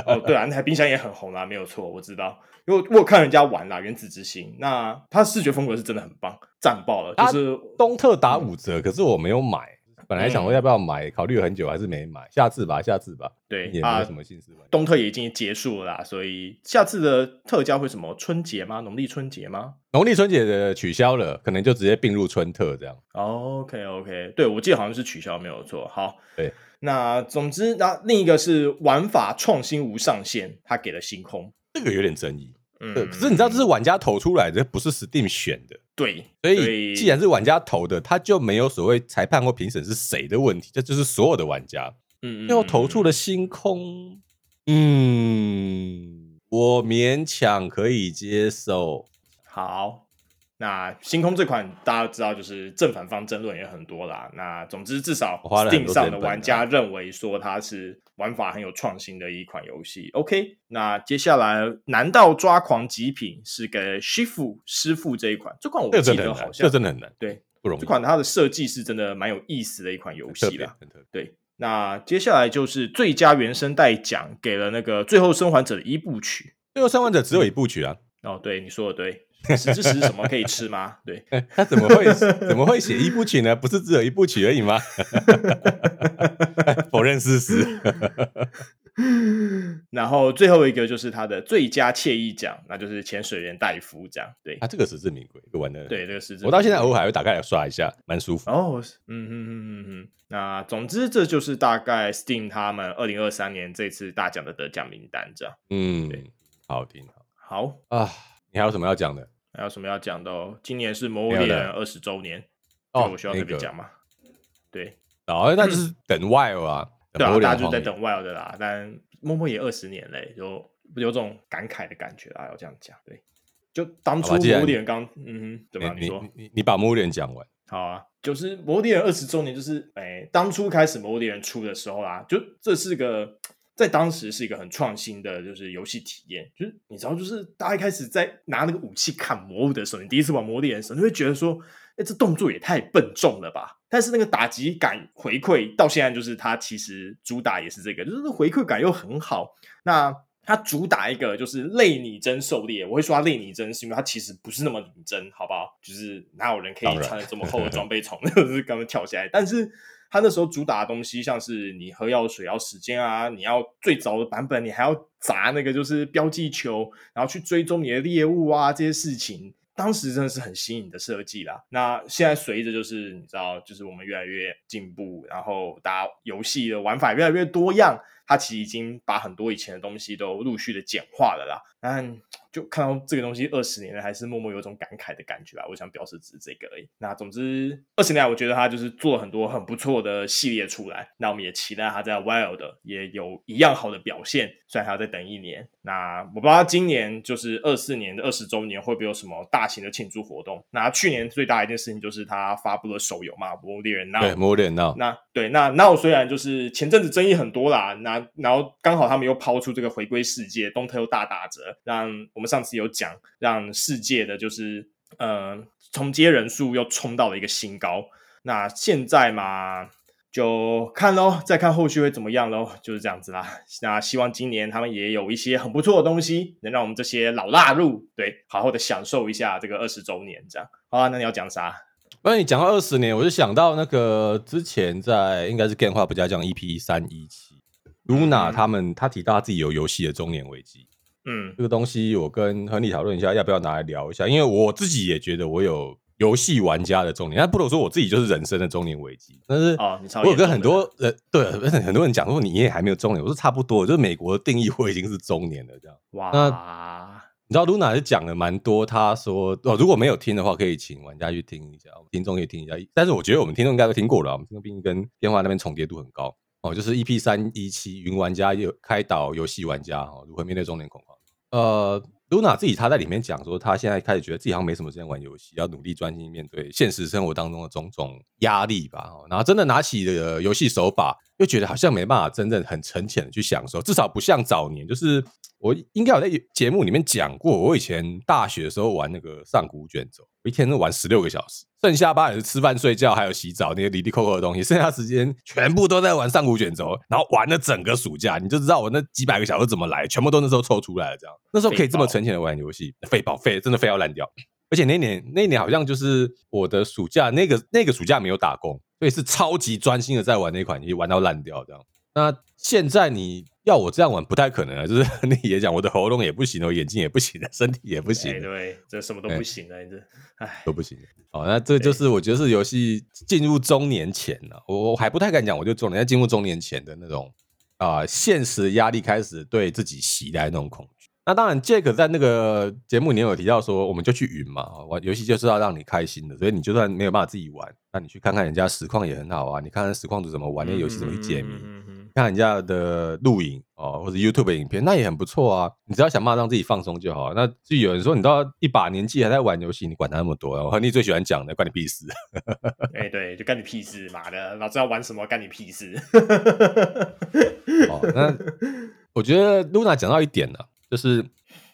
哦，(laughs) 对啊，那台冰箱也很红啊，没有错，我知道，因为我有看人家玩啦，《原子之心》，那它视觉风格是真的很棒，赞爆了。就是东特打五折，嗯，可是我没有买。本来想说要不要买，嗯，考虑了很久，还是没买。下次吧，下次吧。对，也没有什么心思。东特也已经结束了啦，所以下次的特价会什么？春节吗？农历春节吗？农历春节的取消了，可能就直接并入春特这样。OK OK，对，我记得好像是取消，没有错。好，对，那总之，那另一个是玩法创新无上限，他给了星空，这个有点争议。嗯，可是你知道这是玩家投出来的，不是 Steam 选的。对，所以既然是玩家投的，他就没有所谓裁判或评审是谁的问题，这就是所有的玩家。嗯，最后投出了星空，嗯，我勉强可以接受。好。那星空这款大家知道，就是正反方争论也很多啦。那总之，至少 Steam 上的玩家认为说它是玩法很有创新的一款游戏。OK，那接下来难道抓狂极品是给 Shifu 师傅这一款？这款我记得好像这真的很难，对，不容易。这款它的设计是真的蛮有意思的一款游戏啦。对，那接下来就是最佳原声带奖给了那个《最后生还者》的一部曲，《最后生还者》只有一部曲啊。哦，对，你说的对。十之十什么可以吃吗？对，(laughs) 他怎么会怎么会写一部曲呢？不是只有一部曲而已吗？(laughs) 否认事实。(laughs) 然后最后一个就是他的最佳惬意奖，那就是潜水员戴夫这样。对，他、啊、这个实至名归，玩的对这个实至。我到现在偶尔还会打开来刷一下，蛮舒服。哦，嗯嗯嗯嗯嗯。那总之这就是大概 Steam 他们二零二三年这次大奖的得奖名单这样。嗯，对，好好听，好啊。你还有什么要讲的？还有什么要讲的哦？今年是《魔物猎人》二十周年，哦，我需要特别讲吗？对，哦，那就是等 Wild 啊，对啊，大家就在等 Wild 的啦。但默默也二十年嘞，有有种感慨的感觉啊，要这样讲。对，就当初《魔物猎人》刚，嗯哼，怎么你说？你你把《魔物猎人》讲完。好啊，就是《魔物猎人》二十周年，就是哎，当初开始《魔物猎人》出的时候啦，就这是个。在当时是一个很创新的，就是游戏体验。就是你知道，就是大家一开始在拿那个武器砍魔物的时候，你第一次玩魔力的时候，你会觉得说，哎，这动作也太笨重了吧？但是那个打击感回馈到现在，就是它其实主打也是这个，就是回馈感又很好。那它主打一个就是类拟真狩猎，我会说它类拟真，是因为它其实不是那么拟真，好不好？就是哪有人可以穿着这么厚的装备从就是刚刚跳下来？但是。它那时候主打的东西，像是你喝药水要时间啊，你要最早的版本，你还要砸那个就是标记球，然后去追踪你的猎物啊，这些事情，当时真的是很新颖的设计啦。那现在随着就是你知道，就是我们越来越进步，然后打游戏的玩法越来越多样，他其实已经把很多以前的东西都陆续的简化了啦。但就看到这个东西二十年了，还是默默有种感慨的感觉吧。我想表示只是这个而已。那总之二十年来，我觉得他就是做了很多很不错的系列出来。那我们也期待他在 Wild 也有一样好的表现，虽然还要再等一年。那我不知道他今年就是二四年的二十周年会不会有什么大型的庆祝活动。那去年最大一件事情就是他发布了手游嘛，《魔物猎人 Now》。对，《魔物猎人 Now》。那对，那 Now 虽然就是前阵子争议很多啦，那然后刚好他们又抛出这个回归世界，东特又大打折，让我们上次有讲，让世界的就是呃重接人数又冲到了一个新高。那现在嘛，就看喽，再看后续会怎么样喽，就是这样子啦。那希望今年他们也有一些很不错的东西，能让我们这些老腊肉对好好的享受一下这个二十周年这样。好啊，那你要讲啥？那你讲到二十年，我就想到那个之前在应该是 Game 话不加讲 EP 三一七，Luna 他们他提到他自己有游戏的中年危机。嗯，这个东西我跟亨利讨论一下，要不要拿来聊一下？因为我自己也觉得我有游戏玩家的中年，但不如说我自己就是人生的中年危机。但是，我有跟很多人对很多人讲说，你也还没有中年，我说差不多，就是美国的定义我已经是中年了这样。哇，那你知道 Luna 是讲了蛮多，他说哦，如果没有听的话，可以请玩家去听一下，听众可以听一下。但是我觉得我们听众应该都听过了，我们听众毕竟跟电话那边重叠度很高哦，就是 EP 三一七云玩家有开导游戏玩家哦，如何面对中年恐慌。呃，Luna 自己他在里面讲说，他现在开始觉得自己好像没什么时间玩游戏，要努力专心面对现实生活当中的种种压力吧。然后真的拿起了游戏手把，又觉得好像没办法真正很沉潜的去享受，至少不像早年，就是。我应该有在节目里面讲过，我以前大学的时候玩那个上古卷轴，我一天都玩十六个小时，剩下八小时吃饭睡觉，还有洗澡那些离离扣扣的东西，剩下时间全部都在玩上古卷轴，然后玩了整个暑假，你就知道我那几百个小时怎么来，全部都那时候抽出来了。这样那时候可以这么沉潜的玩游戏，废宝废真的废要烂掉。而且那年那年好像就是我的暑假，那个那个暑假没有打工，所以是超级专心的在玩那款游戏，玩到烂掉这样。那现在你要我这样玩不太可能啊，就是你也讲我的喉咙也不行，我眼睛也不行，身体也不行，对，这什么都不行了，你这唉都不行。好，那这就是我觉得是游戏进入中年前了，我我还不太敢讲，我就中年，在进入中年前的那种啊、呃，现实压力开始对自己袭来那种恐惧。那当然，Jack 在那个节目里面有提到说，我们就去云嘛，玩游戏就是要让你开心的，所以你就算没有办法自己玩，那你去看看人家实况也很好啊，你看看实况组怎么玩那游戏怎么去解谜，看人家的录影哦，或者 YouTube 的影片，那也很不错啊。你只要想办法让自己放松就好。那就有人说，你到一把年纪还在玩游戏，你管他那么多啊？我和你最喜欢讲的，关你屁事。哎，对，就干你屁事，妈的，老子要玩什么干你屁事。(laughs) 哦，那我觉得 Luna 讲到一点呢。就是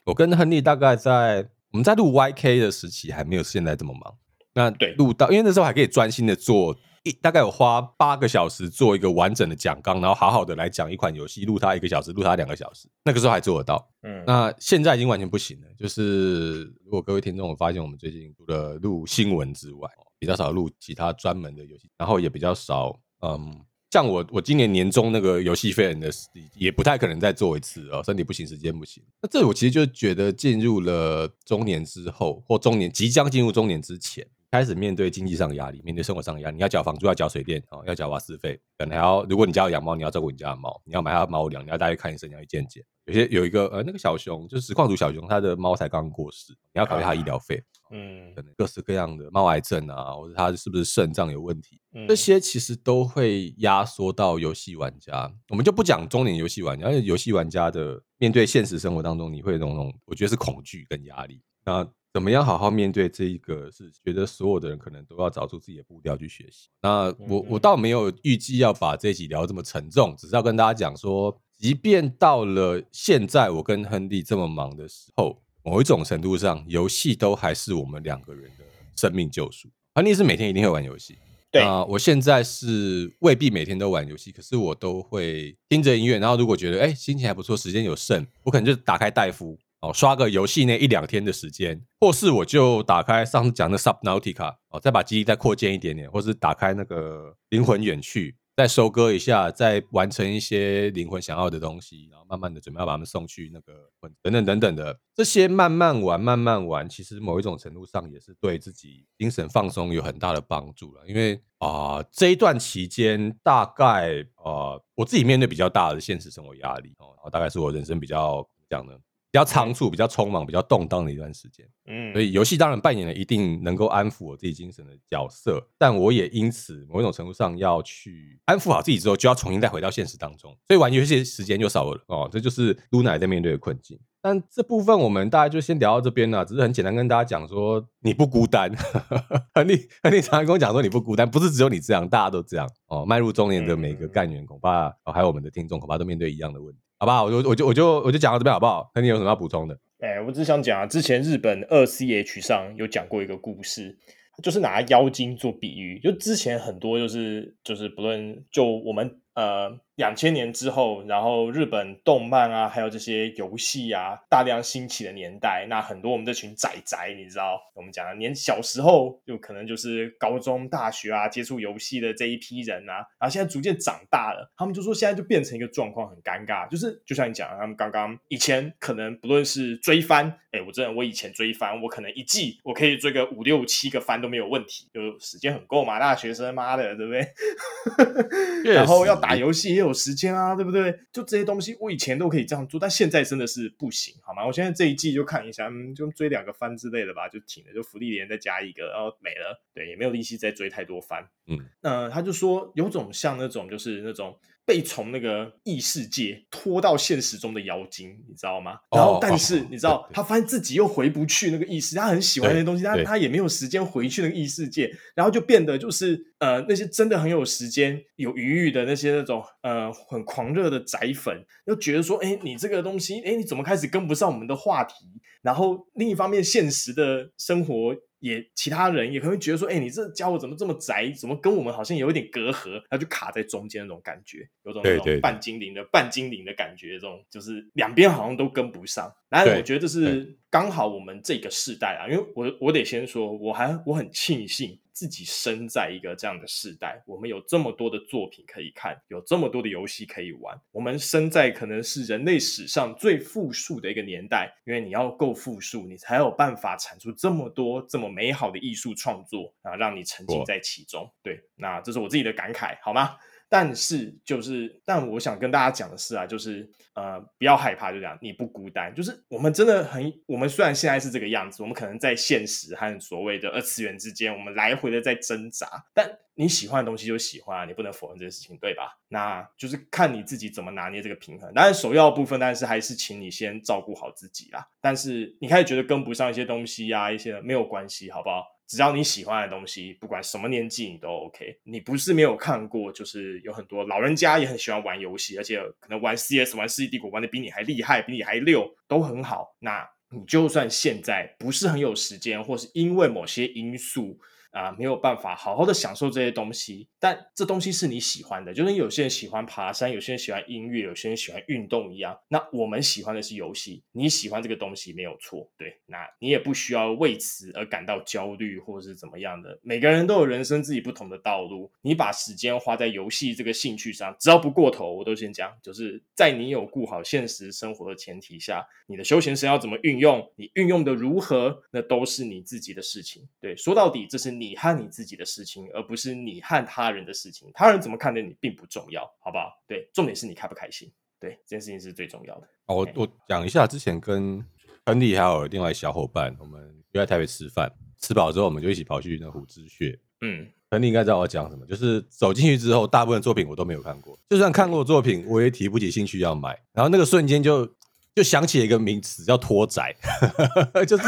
我跟亨利大概在我们在录 YK 的时期还没有现在这么忙。那对录到，因为那时候还可以专心的做一，大概有花八个小时做一个完整的讲纲，然后好好的来讲一款游戏，录它一个小时，录它两个小时。那个时候还做得到。嗯，那现在已经完全不行了。就是如果各位听众我发现，我们最近除了录新闻之外，比较少录其他专门的游戏，然后也比较少，嗯。像我，我今年年终那个游戏废人的也不太可能再做一次哦，身体不行，时间不行。那这我其实就觉得进入了中年之后，或中年即将进入中年之前。开始面对经济上的压力，面对生活上的压力，你要缴房租，要缴水电，哦，要缴瓦斯费，可能还要，如果你家有养猫，你要照顾你家的猫，你要买它的猫粮，你要带去看医生，你要去健检。有些有一个呃，那个小熊就是实况主小熊，他的猫才刚刚过世，你要考虑他医疗费，嗯，可能各式各样的猫癌症啊，或者他是不是肾脏有问题，这些其实都会压缩到游戏玩家。我们就不讲中年游戏玩家，因为游戏玩家的面对现实生活当中，你会有那种我觉得是恐惧跟压力。那怎么样好好面对这一个？是觉得所有的人可能都要找出自己的步调去学习。那我我倒没有预计要把这一集聊这么沉重，只是要跟大家讲说，即便到了现在，我跟亨利这么忙的时候，某一种程度上，游戏都还是我们两个人的生命救赎。亨利是每天一定会玩游戏，对啊，我现在是未必每天都玩游戏，可是我都会听着音乐，然后如果觉得哎心情还不错，时间有剩，我可能就打开戴夫。哦，刷个游戏那一两天的时间，或是我就打开上次讲的 Subnautica，哦，再把记忆再扩建一点点，或是打开那个灵魂远去，再收割一下，再完成一些灵魂想要的东西，然后慢慢的准备要把他们送去那个等等等等的这些慢慢玩慢慢玩，其实某一种程度上也是对自己精神放松有很大的帮助了。因为啊、这一段期间大概啊、我自己面对比较大的现实生活压力哦，然后大概是我人生比较怎么讲呢？比较仓促、比较匆忙、比较动荡的一段时间，嗯，所以游戏当然扮演了一定能够安抚我自己精神的角色，但我也因此某种程度上要去安抚好自己之后，就要重新再回到现实当中，所以玩游戏时间就少了哦，这就是 Luna 在面对的困境。但这部分我们大家就先聊到这边了，只是很简单跟大家讲说你不孤单，(laughs) 亨利亨利常常跟我讲说你不孤单，不是只有你这样，大家都这样哦。迈入中年的每个干员恐怕哦，还有我们的听众恐怕都面对一样的问题。好不好？我就我就我就我就讲到这边好不好？那你有什么要补充的？哎、我只想讲啊，之前日本二 CH 上有讲过一个故事，就是拿妖精做比喻，就之前很多就是就是不论就我们呃。两千年之后，然后日本动漫啊，还有这些游戏啊，大量兴起的年代，那很多我们这群仔仔，你知道，我们讲的年小时候就可能就是高中、大学啊，接触游戏的这一批人啊，然后现在逐渐长大了，他们就说现在就变成一个状况，很尴尬，就是就像你讲的，他们刚刚以前可能不论是追番，哎，我真的我以前追番，我可能一季我可以追个五六七个番都没有问题，就时间很够嘛，大学生妈的，对不对？(laughs) 然后要打游戏也有。有时间啊，对不对？就这些东西，我以前都可以这样做，但现在真的是不行，好吗？我现在这一季就看一下，嗯，就追两个番之类的吧，就停了，就福利连再加一个，然后没了，对，也没有力气再追太多番。嗯，那他就说有种像那种，就是那种。被从那个异世界拖到现实中的妖精，你知道吗？然后，但是你知道，他发现自己又回不去那个异世，他很喜欢那些东西，但他也没有时间回去那个异世界，然后就变得就是呃，那些真的很有时间、有余裕的那些那种呃很狂热的宅粉，又觉得说，哎，你这个东西，哎，你怎么开始跟不上我们的话题？然后另一方面，现实的生活。也其他人也可能会觉得说，哎、欸，你这家伙怎么这么宅？怎么跟我们好像有一点隔阂？他就卡在中间那种感觉，有种那种半精灵的半精灵的感觉，这种就是两边好像都跟不上。然后我觉得这是刚好我们这个世代啊，因为我我得先说，我还我很庆幸。自己生在一个这样的世代，我们有这么多的作品可以看，有这么多的游戏可以玩。我们生在可能是人类史上最富庶的一个年代，因为你要够富庶，你才有办法产出这么多这么美好的艺术创作啊，让你沉浸在其中。对，那这是我自己的感慨，好吗？但是就是，但我想跟大家讲的是啊，就是呃，不要害怕，就这样，你不孤单。就是我们真的很，我们虽然现在是这个样子，我们可能在现实和所谓的二次元之间，我们来回的在挣扎。但你喜欢的东西就喜欢啊，你不能否认这个事情，对吧？那就是看你自己怎么拿捏这个平衡。当然，首要部分，但是还是请你先照顾好自己啦。但是你开始觉得跟不上一些东西啊，一些没有关系，好不好？只要你喜欢的东西，不管什么年纪你都 OK。你不是没有看过，就是有很多老人家也很喜欢玩游戏，而且可能玩 CS、玩世纪帝国玩的比你还厉害，比你还溜，都很好。那你就算现在不是很有时间，或是因为某些因素。啊，没有办法好好的享受这些东西，但这东西是你喜欢的，就跟有些人喜欢爬山，有些人喜欢音乐，有些人喜欢运动一样。那我们喜欢的是游戏，你喜欢这个东西没有错，对，那你也不需要为此而感到焦虑或者是怎么样的。每个人都有人生自己不同的道路，你把时间花在游戏这个兴趣上，只要不过头，我都先讲，就是在你有顾好现实生活的前提下，你的休闲生要怎么运用，你运用的如何，那都是你自己的事情。对，说到底，这是。你和你自己的事情，而不是你和他人的事情。他人怎么看待你并不重要，好不好？对，重点是你开不开心。对，这件事情是最重要的。哦，我我讲一下，之前跟亨利还有另外小伙伴，我们约在台北吃饭，吃饱之后我们就一起跑去那虎之穴。嗯，亨利应该知道我讲什么，就是走进去之后，大部分作品我都没有看过，就算看过作品，我也提不起兴趣要买。然后那个瞬间就就想起了一个名词，叫拖宅，(laughs) 就是。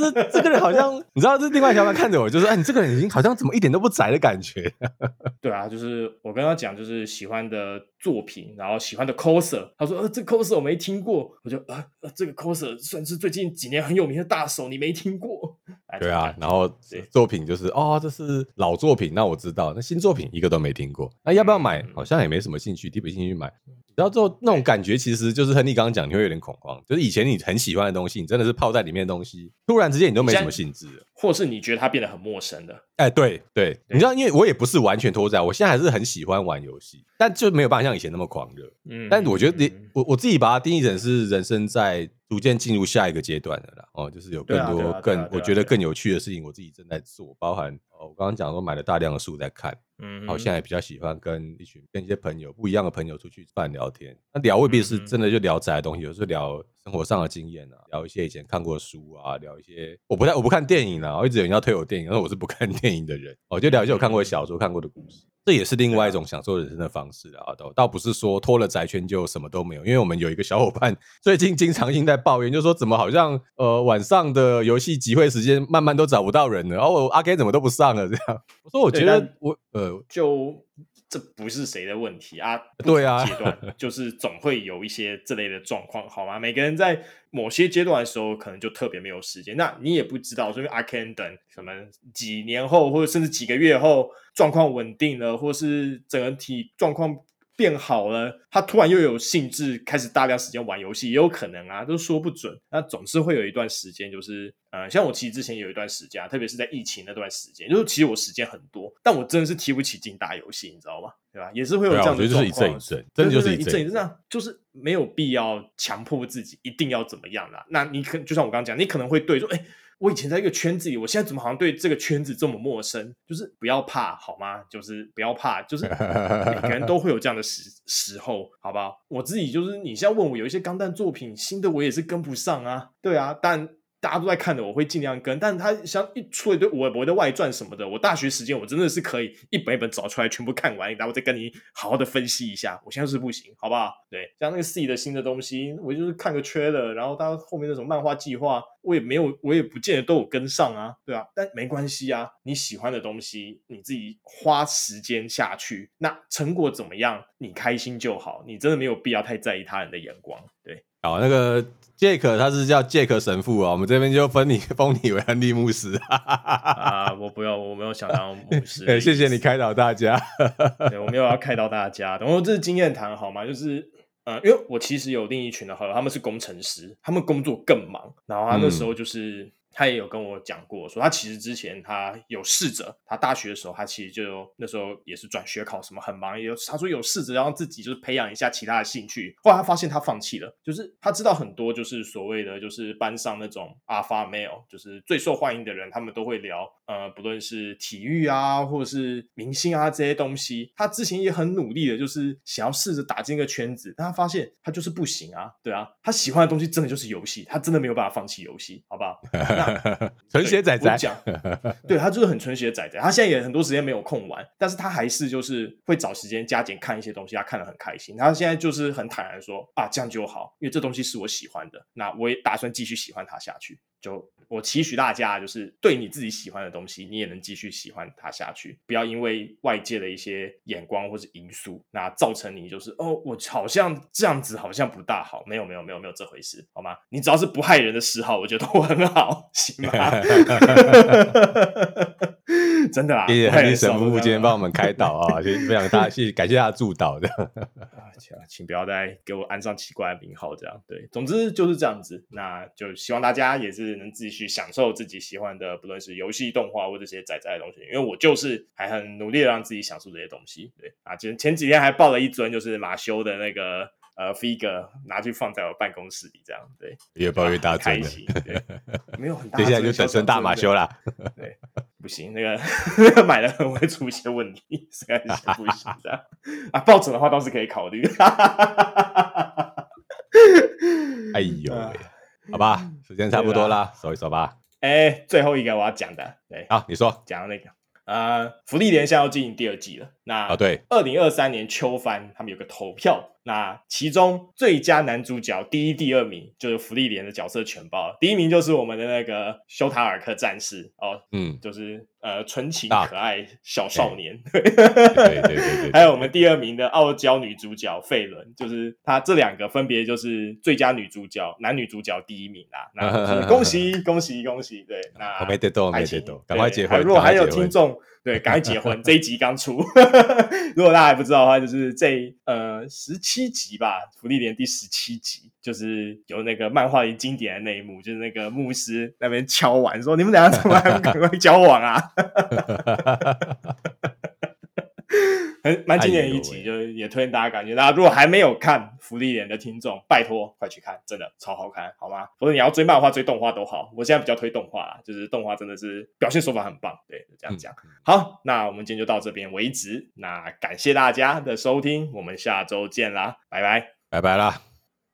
就是这个人好像，(laughs) 你知道，这另外一条人看着我，就是：“哎，你这个人已经好像怎么一点都不宅的感觉。(laughs) ”对啊，就是我跟他讲，就是喜欢的作品，然后喜欢的 coser。他说：“呃，这 coser 我没听过。”我就：“呃，呃，这个 coser 算是最近几年很有名的大手，你没听过？”对啊，然后作品就是哦，这是老作品，那我知道。那新作品一个都没听过，那要不要买？好像也没什么兴趣，提不起兴趣买。然后之后那种感觉，其实就是亨利刚刚讲，你会有点恐慌，就是以前你很喜欢的东西，你真的是泡在里面的东西，突然之间你都没什么兴致了，或是你觉得它变得很陌生了。哎，对对，对你知道，因为我也不是完全脱在，我现在还是很喜欢玩游戏，但就没有办法像以前那么狂热。嗯，但我觉得你我我自己把它定义成是人生在逐渐进入下一个阶段的啦。哦，就是有更多更我觉得更有趣的事情，我自己正在做，包含哦，我刚刚讲说买了大量的书在看。嗯，好，现在也比较喜欢跟一群跟一些朋友不一样的朋友出去饭聊天。那聊未必是真的就聊宅的东西，有时候聊生活上的经验啊，聊一些以前看过的书啊，聊一些我不太我不看电影啊，我一直有人要推我电影，但是我是不看 (laughs) 电影的人。我就聊一些我看过的小说、看过的故事，这也是另外一种享受人生的方式啊。倒倒不是说脱了宅圈就什么都没有，因为我们有一个小伙伴最近经常性在抱怨，就是说怎么好像呃晚上的游戏集会时间慢慢都找不到人了，然后阿 K 怎么都不上了这样。我说我觉得我呃。就这不是谁的问题啊，对啊，阶段就是总会有一些这类的状况，好吗？每个人在某些阶段的时候，可能就特别没有时间。那你也不知道，所以 I can 等什么几年后，或者甚至几个月后，状况稳定了，或是整体状况。变好了，他突然又有兴致开始大量时间玩游戏，也有可能啊，都说不准。那总是会有一段时间，就是呃，像我其实之前有一段时间，特别是在疫情那段时间，就是其实我时间很多，但我真的是提不起劲打游戏，你知道吗？对吧？也是会有这样的状况，就是一阵一阵，真的就是一阵一阵，就是没有必要强迫自己一定要怎么样啦。那你可就像我刚刚讲，你可能会对说，哎。我以前在一个圈子里，我现在怎么好像对这个圈子这么陌生？就是不要怕，好吗？就是不要怕，就是每个人都会有这样的时 (laughs) 时候，好不好？我自己就是，你现在问我有一些钢弹作品新的，我也是跟不上啊，对啊，但。大家都在看的，我会尽量跟。但是他像一出一堆我我的外传什么的，我大学时间我真的是可以一本一本找出来全部看完，然后再跟你好好的分析一下。我现在是不行，好不好？对，像那个 C 的新的东西，我就是看个缺的然后他后面那种漫画计划，我也没有，我也不见得都有跟上啊，对啊。但没关系啊，你喜欢的东西，你自己花时间下去，那成果怎么样，你开心就好。你真的没有必要太在意他人的眼光，对。好，那个杰克他是叫杰克神父啊，我们这边就封你 (laughs) 封你为安利牧师啊，我不要，我没有想当牧师。(laughs) 谢谢你开导大家，(laughs) 对，我没有要开导大家，然后这是经验谈好吗？就是呃，因为我其实有另一群的好友，他们是工程师，他们工作更忙，然后他那时候就是。嗯他也有跟我讲过，说他其实之前他有试着，他大学的时候他其实就那时候也是转学考什么很忙，也有他说有试着让自己就是培养一下其他的兴趣，后来他发现他放弃了，就是他知道很多就是所谓的就是班上那种 alpha male，就是最受欢迎的人，他们都会聊呃不论是体育啊或者是明星啊这些东西，他之前也很努力的，就是想要试着打进一个圈子，但他发现他就是不行啊，对啊，他喜欢的东西真的就是游戏，他真的没有办法放弃游戏，好不好？(laughs) (laughs) 纯血仔仔讲，对，他就是很纯血仔仔，他现在也很多时间没有空玩，但是他还是就是会找时间加减看一些东西，他看得很开心。他现在就是很坦然说啊，这样就好，因为这东西是我喜欢的，那我也打算继续喜欢它下去。就我期许大家，就是对你自己喜欢的东西，你也能继续喜欢它下去，不要因为外界的一些眼光或者因素，那造成你就是哦，我好像这样子好像不大好，没有没有没有没有这回事，好吗？你只要是不害人的嗜好，我觉得都很好，行吗？(laughs) 真的啦，谢谢亨利神父今天帮我们开导啊，(laughs) 非常大，谢谢感谢他的助导的。请请不要再给我安上奇怪的名号，这样对。总之就是这样子，那就希望大家也是能继续享受自己喜欢的，不论是游戏、动画或者这些仔仔的东西。因为我就是还很努力的让自己享受这些东西。对啊，前前几天还抱了一尊就是马修的那个呃 figure 拿去放在我办公室里，这样对，越抱越大尊，开心。对，(laughs) 没有很大，接下来就等成大马修啦。(laughs) (laughs) 对。不行，那个那个买了很会出一些问题，实在是不行这样啊。抱枕的话倒是可以考虑。哎呦，好吧，时间差不多了，收一收吧。哎，最后一个我要讲的，对，好，你说讲那个。呃，福利连现在要进行第二季了。那啊，对，二零二三年秋番他们有个投票，那其中最佳男主角第一、第二名就是福利连的角色全包，第一名就是我们的那个修塔尔克战士哦，嗯，就是呃纯情可爱小少年，对对对对，(laughs) 还有我们第二名的傲娇女主角费伦，就是他这两个分别就是最佳女主角、男女主角第一名啦。那恭喜 (laughs) 恭喜恭喜！对，那没得多，没得多，赶快结婚。如果还有听众。对，赶快结婚！这一集刚出，(laughs) 如果大家还不知道的话，就是这呃十七集吧，福利连第十七集，就是有那个漫画里经典的那一幕，就是那个牧师那边敲碗说：“你们俩怎么还不赶快交往啊？” (laughs) 很蛮经典的一集，就是也推荐大家感觉，大家如果还没有看福利脸的听众，拜托快去看，真的超好看，好吗？或者你要追漫画、追动画都好，我现在比较推动画啦，就是动画真的是表现手法很棒，对，就这样讲。嗯、好，那我们今天就到这边为止，那感谢大家的收听，我们下周见啦，拜拜，拜拜啦。